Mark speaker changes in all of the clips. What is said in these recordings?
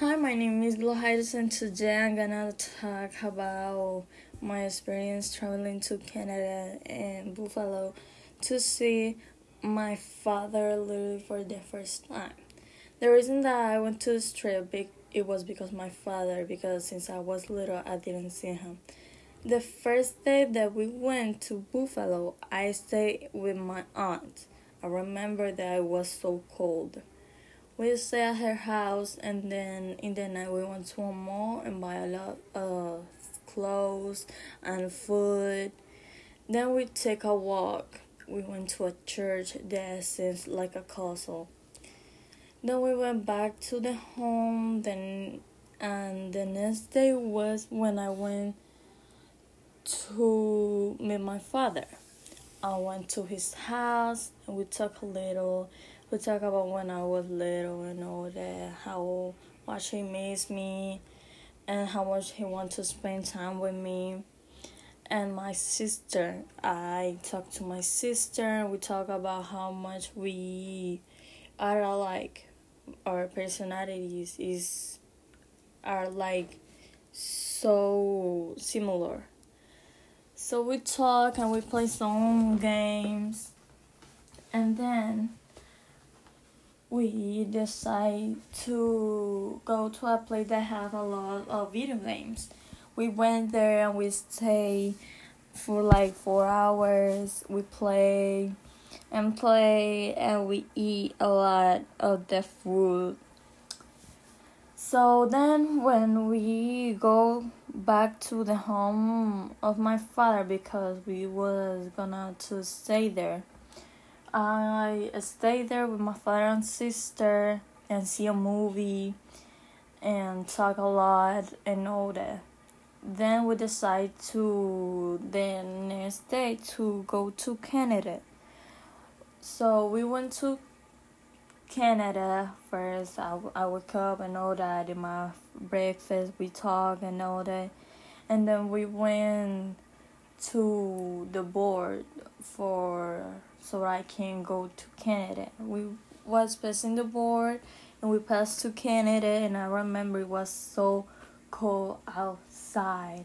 Speaker 1: Hi, my name is Lohaides and today I'm gonna talk about my experience traveling to Canada and Buffalo to see my father literally for the first time. The reason that I went to this trip it was because my father because since I was little I didn't see him. The first day that we went to Buffalo, I stayed with my aunt. I remember that it was so cold. We stayed at her house, and then in the night we went to a mall and buy a lot of clothes and food. Then we take a walk. We went to a church that seems like a castle. Then we went back to the home. Then and the next day was when I went to meet my father. I went to his house and we talked a little we talk about when I was little and all that, how much he missed me and how much he wants to spend time with me. And my sister, I talk to my sister, we talk about how much we are alike. Our personalities is are like so similar. So we talk and we play some games. And then we decide to go to a place that have a lot of video games. We went there and we stay for like four hours. We play and play and we eat a lot of the food. So then when we go back to the home of my father because we was gonna to stay there I stay there with my father and sister and see a movie and talk a lot and all that. Then we decide to the next day to go to Canada. So we went to Canada first. I, I woke up and all that. I did my breakfast. We talked and all that. And then we went to the board for so I can go to Canada. We was passing the board and we passed to Canada and I remember it was so cold outside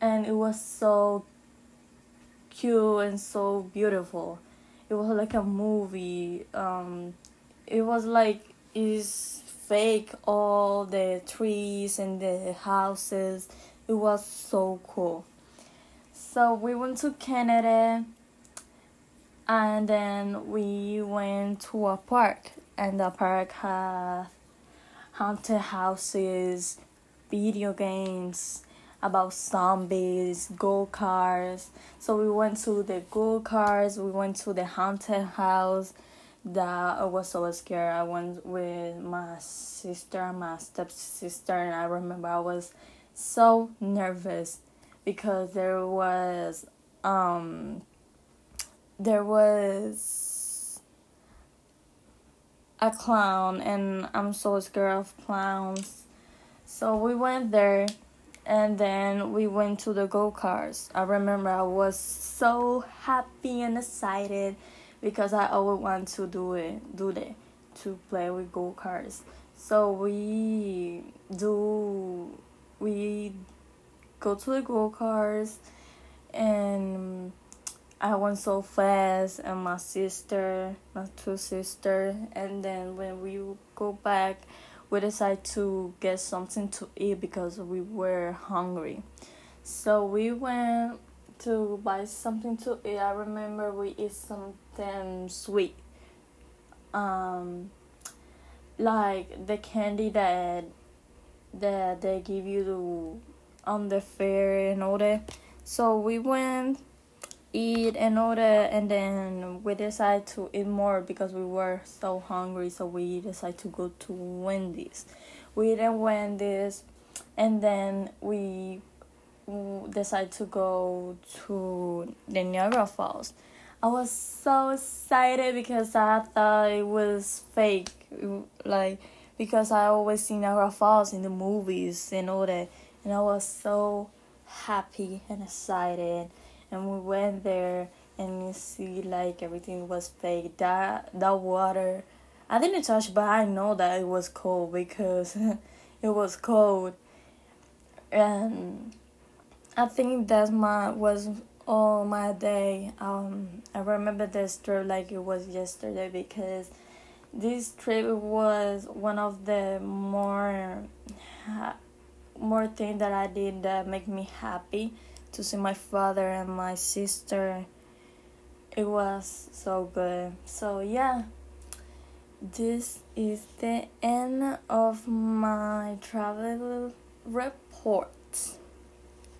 Speaker 1: and it was so cute and so beautiful. It was like a movie. Um, it was like is fake all the trees and the houses. It was so cool. So we went to Canada and then we went to a park and the park had haunted houses video games about zombies go karts so we went to the go karts we went to the haunted house. That I was so scared. I went with my sister my stepsister and i remember i was so nervous because there was um there was a clown and I'm so scared of clowns. So we went there and then we went to the go karts. I remember I was so happy and excited because I always want to do it, do that, to play with go karts. So we do, we go to the go karts and I went so fast, and my sister, my two sisters, and then when we go back, we decided to get something to eat because we were hungry. So we went to buy something to eat. I remember we eat something sweet, um, like the candy that that they give you on the fair and all that. So we went eat and all that and then we decided to eat more because we were so hungry so we decided to go to wendy's. We then wendy's and then we decided to go to the niagara falls. I was so excited because i thought it was fake like because i always see niagara falls in the movies and all that and i was so happy and excited and we went there and you see like everything was fake. That that water I didn't touch, but I know that it was cold because it was cold, and I think that my was all my day. Um, I remember this trip like it was yesterday because this trip was one of the more more things that I did that make me happy to see my father and my sister. It was so good. So yeah, this is the end of my travel report.